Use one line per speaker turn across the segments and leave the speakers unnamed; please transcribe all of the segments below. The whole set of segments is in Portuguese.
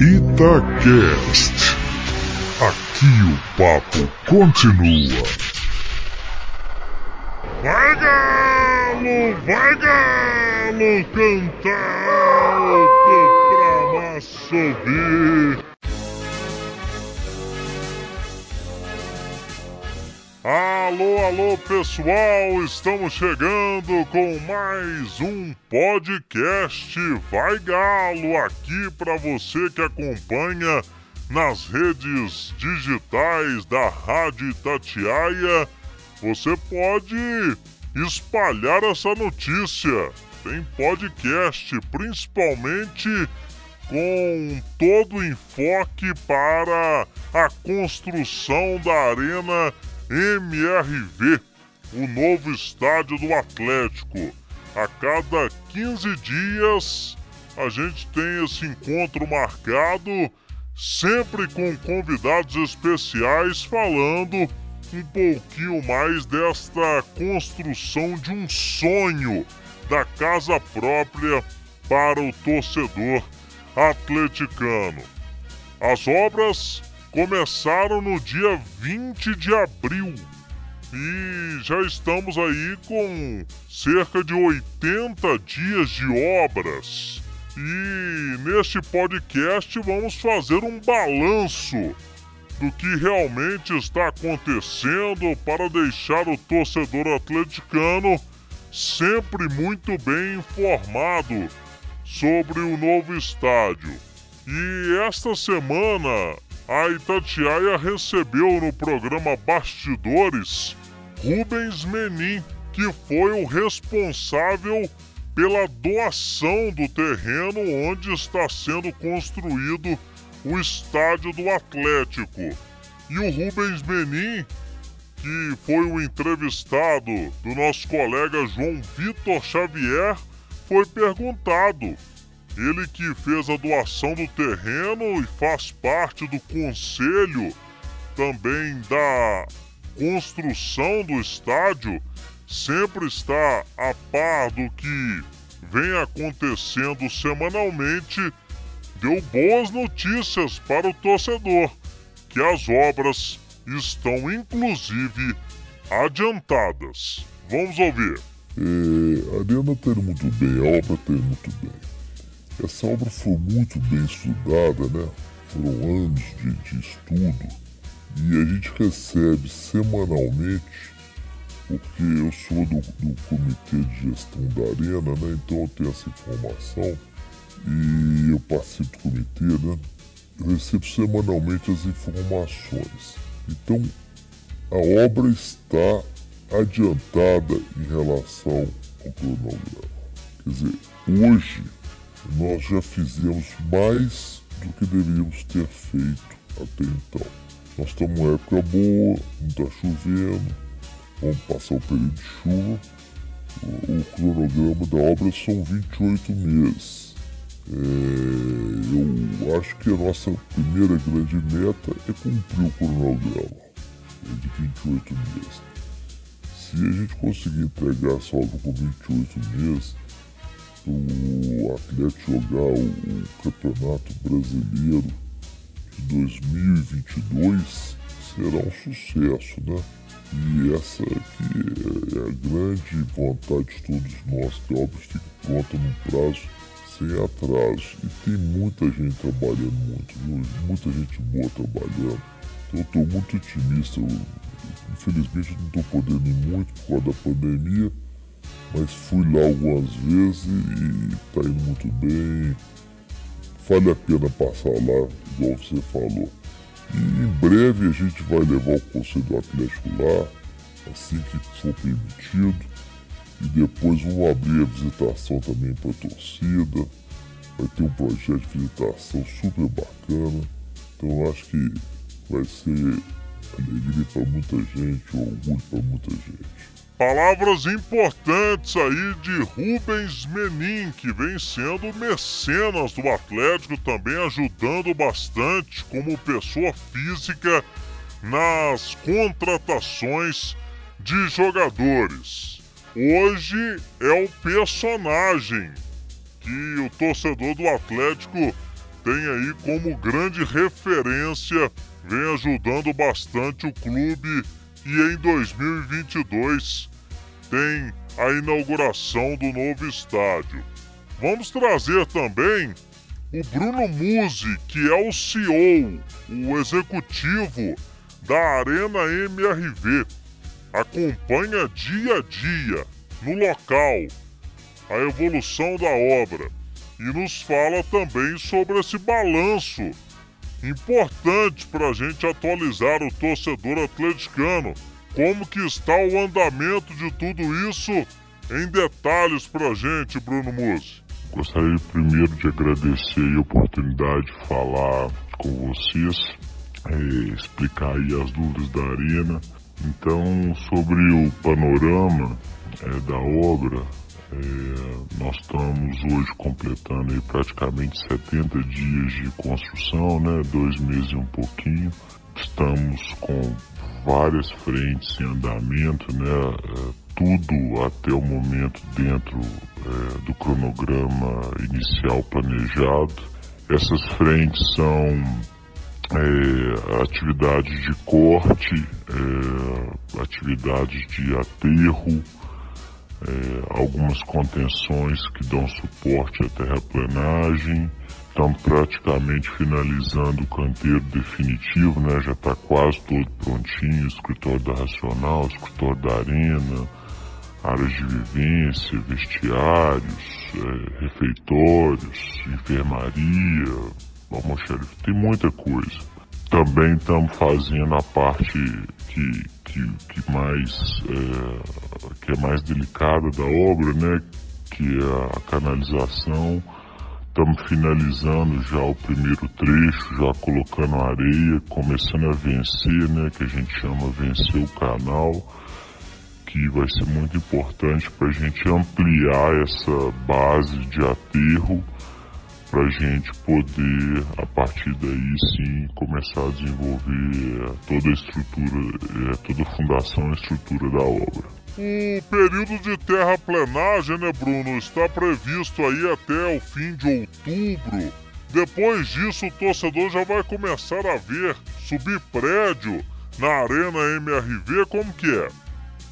Itacast. Aqui o papo continua.
Vai galo, vai galo, cantar alto pra massa Alô, alô pessoal, estamos chegando com mais um podcast Vai Galo aqui para você que acompanha nas redes digitais da Rádio Itatiaia. Você pode espalhar essa notícia. Tem podcast, principalmente com todo o enfoque para a construção da Arena MRV, o novo estádio do Atlético. A cada 15 dias a gente tem esse encontro marcado, sempre com convidados especiais falando um pouquinho mais desta construção de um sonho da casa própria para o torcedor atleticano. As obras começaram no dia 20 de abril e já estamos aí com cerca de 80 dias de obras. E neste podcast vamos fazer um balanço do que realmente está acontecendo para deixar o torcedor atleticano sempre muito bem informado sobre o novo estádio. E esta semana a Itatiaia recebeu no programa Bastidores Rubens Menin, que foi o responsável pela doação do terreno onde está sendo construído o estádio do Atlético. E o Rubens Menin, que foi o entrevistado do nosso colega João Vitor Xavier, foi perguntado ele que fez a doação do terreno e faz parte do conselho também da construção do estádio, sempre está a par do que vem acontecendo semanalmente, deu boas notícias para o torcedor, que as obras estão inclusive adiantadas. Vamos ouvir.
É, a Arena indo muito bem, a obra indo muito bem. Essa obra foi muito bem estudada, né? Foram anos de, de estudo e a gente recebe semanalmente, porque eu sou do, do comitê de gestão da arena, né? Então eu tenho essa informação e eu participo do comitê, né? Eu recebo semanalmente as informações. Então a obra está adiantada em relação ao cronograma. Quer dizer, hoje nós já fizemos mais do que deveríamos ter feito até então. Nós estamos numa época boa, não está chovendo, vamos passar o período de chuva. O, o cronograma da obra são 28 meses. É, eu acho que a nossa primeira grande meta é cumprir o cronograma de 28 meses. Se a gente conseguir entregar essa obra com 28 meses, o Atlético jogar o, Campeonato Brasileiro de 2022 será um sucesso, né? E essa aqui é a grande vontade de todos nós, que óbvio fique pronta no prazo sem atraso. E tem muita gente trabalhando muito, viu? Muita gente boa trabalhando. Então eu estou muito otimista. Eu, infelizmente não estou podendo ir muito por causa da pandemia mas fui lá algumas vezes e tá indo muito bem. Vale a pena passar lá, igual você falou. E em breve a gente vai levar o Conselho Atlético lá, assim que for permitido. E depois vamos abrir a visitação também para a torcida. Vai ter um projeto de visitação super bacana. Então acho que vai ser alegria para muita gente, orgulho para muita gente.
Palavras importantes aí de Rubens Menin, que vem sendo mecenas do Atlético, também ajudando bastante como pessoa física nas contratações de jogadores. Hoje é o personagem que o torcedor do Atlético tem aí como grande referência, vem ajudando bastante o clube e em 2022 tem a inauguração do novo estádio. Vamos trazer também o Bruno Musi, que é o CEO, o executivo da Arena MRV. Acompanha dia a dia, no local, a evolução da obra e nos fala também sobre esse balanço importante para a gente atualizar o torcedor atleticano. Como que está o andamento de tudo isso em detalhes para gente, Bruno Musi?
Gostaria primeiro de agradecer a oportunidade de falar com vocês, é, explicar aí as dúvidas da arena. Então, sobre o panorama é, da obra, é, nós estamos hoje completando aí praticamente 70 dias de construção, né? Dois meses e um pouquinho. Estamos com várias frentes em andamento, né? É, tudo até o momento dentro é, do cronograma inicial planejado. Essas frentes são é, atividades de corte, é, atividades de aterro, é, algumas contenções que dão suporte à terraplanagem. Estamos praticamente finalizando o canteiro definitivo, né? Já está quase todo prontinho, escritório da Racional, escritório da Arena, áreas de vivência, vestiários, é, refeitórios, enfermaria, almoxarifado, tem muita coisa. Também estamos fazendo a parte que, que, que mais é, que é mais delicada da obra, né? Que é a canalização. Estamos finalizando já o primeiro trecho, já colocando areia, começando a vencer, né? Que a gente chama vencer o canal, que vai ser muito importante para a gente ampliar essa base de aterro para a gente poder, a partir daí sim, começar a desenvolver é, toda a estrutura, é, toda a fundação e estrutura da obra.
O período de terraplenagem, né, Bruno, está previsto aí até o fim de outubro. Depois disso, o torcedor já vai começar a ver subir prédio na Arena MRV, como que é?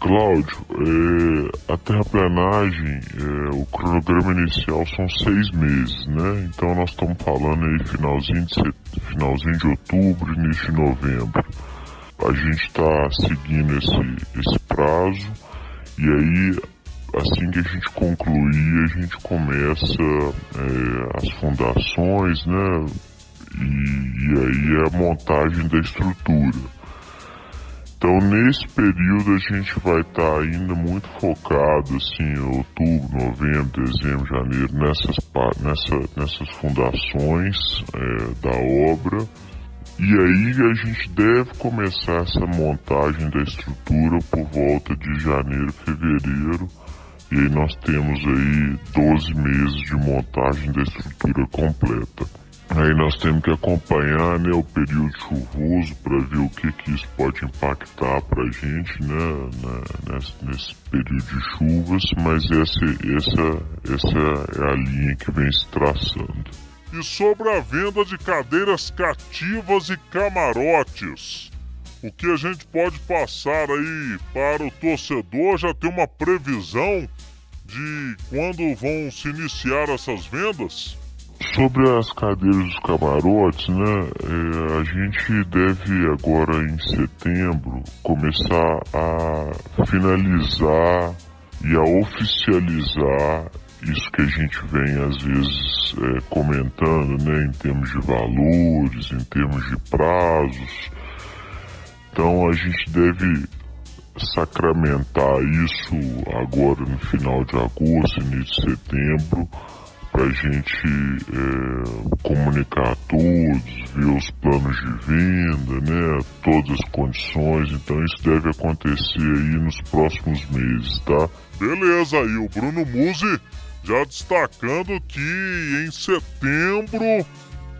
Cláudio, é, a terraplenagem, é, o cronograma inicial são seis meses, né? Então nós estamos falando aí finalzinho de, set... finalzinho de outubro, início de novembro. A gente está seguindo esse, esse prazo e aí assim que a gente concluir, a gente começa é, as fundações, né? E, e aí a montagem da estrutura. Então, nesse período, a gente vai estar tá ainda muito focado, assim, outubro, novembro, dezembro, janeiro, nessas, nessa, nessas fundações é, da obra. E aí a gente deve começar essa montagem da estrutura por volta de janeiro, fevereiro. E aí nós temos aí 12 meses de montagem da estrutura completa. Aí nós temos que acompanhar né, o período chuvoso para ver o que, que isso pode impactar para a gente né, né, nesse, nesse, período de chuvas, mas essa, essa, essa é a linha que vem se traçando.
E sobre a venda de cadeiras cativas e camarotes, o que a gente pode passar aí para o torcedor? Já tem uma previsão de quando vão se iniciar essas vendas?
Sobre as cadeiras dos camarotes, né? É, a gente deve agora em setembro começar a finalizar e a oficializar isso que a gente vem às vezes é, comentando, né? Em termos de valores, em termos de prazos. Então a gente deve sacramentar isso agora no final de agosto, início de setembro para a gente é, comunicar a todos, ver os planos de venda, né, todas as condições. Então isso deve acontecer aí nos próximos meses, tá?
Beleza, aí o Bruno Musi já destacando que em setembro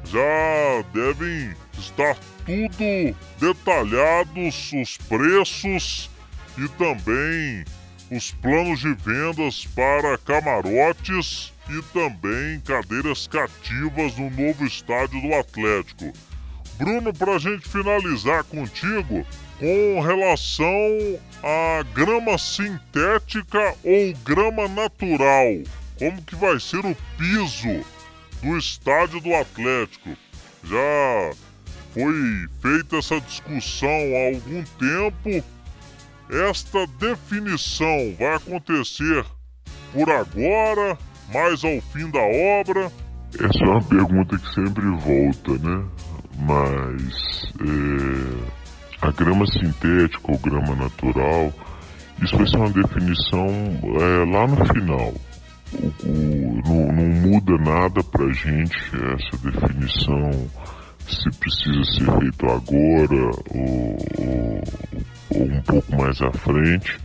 já devem estar tudo detalhados os preços e também os planos de vendas para camarotes e também cadeiras cativas no novo estádio do Atlético. Bruno, para a gente finalizar contigo, com relação à grama sintética ou grama natural, como que vai ser o piso do estádio do Atlético? Já foi feita essa discussão há algum tempo. Esta definição vai acontecer por agora, mais ao fim da obra?
Essa é uma pergunta que sempre volta, né? Mas é, a grama sintética ou grama natural, isso vai ser uma definição é, lá no final. O, o, não, não muda nada pra gente essa definição se precisa ser feito agora ou, ou, ou, um pouco mais à frente.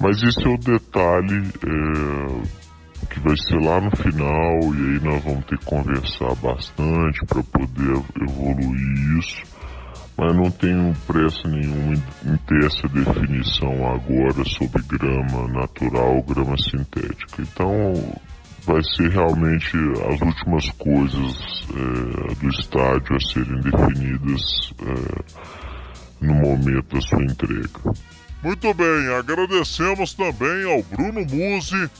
Mas esse é o detalhe é, que vai ser lá no final e aí nós vamos ter que conversar bastante para poder evoluir isso. Mas não tenho pressa nenhuma em ter essa definição agora sobre grama natural, grama sintética. Então vai ser realmente as últimas coisas é, do estádio a serem definidas é, no momento da sua entrega.
Muito bem, agradecemos também ao Bruno Musi,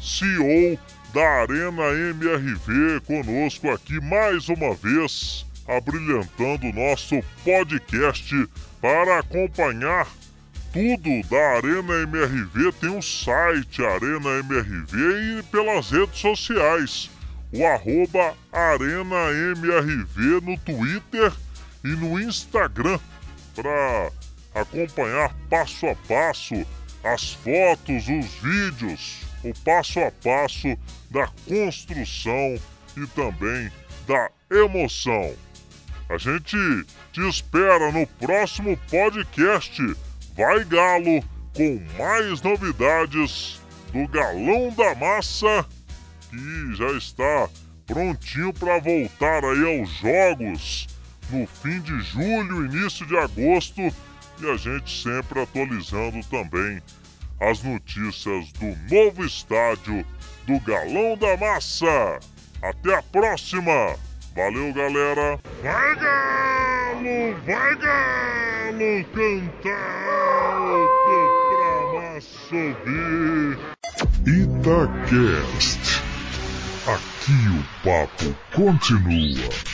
CEO da Arena MRV, conosco aqui mais uma vez, abrilhantando o nosso podcast para acompanhar tudo da Arena MRV tem um site Arena MRV e pelas redes sociais. O arroba Arena MRV no Twitter e no Instagram para acompanhar passo a passo as fotos, os vídeos, o passo a passo da construção e também da emoção. A gente te espera no próximo podcast Vai Galo com mais novidades do Galão da Massa, que já está prontinho para voltar aí aos jogos no fim de julho, início de agosto, e a gente sempre atualizando também as notícias do novo estádio do Galão da Massa. Até a próxima! Valeu, galera! Vai, Galo! Vai, Galo! Cantar alto pra massa ouvir!
Itacast. Aqui o papo continua.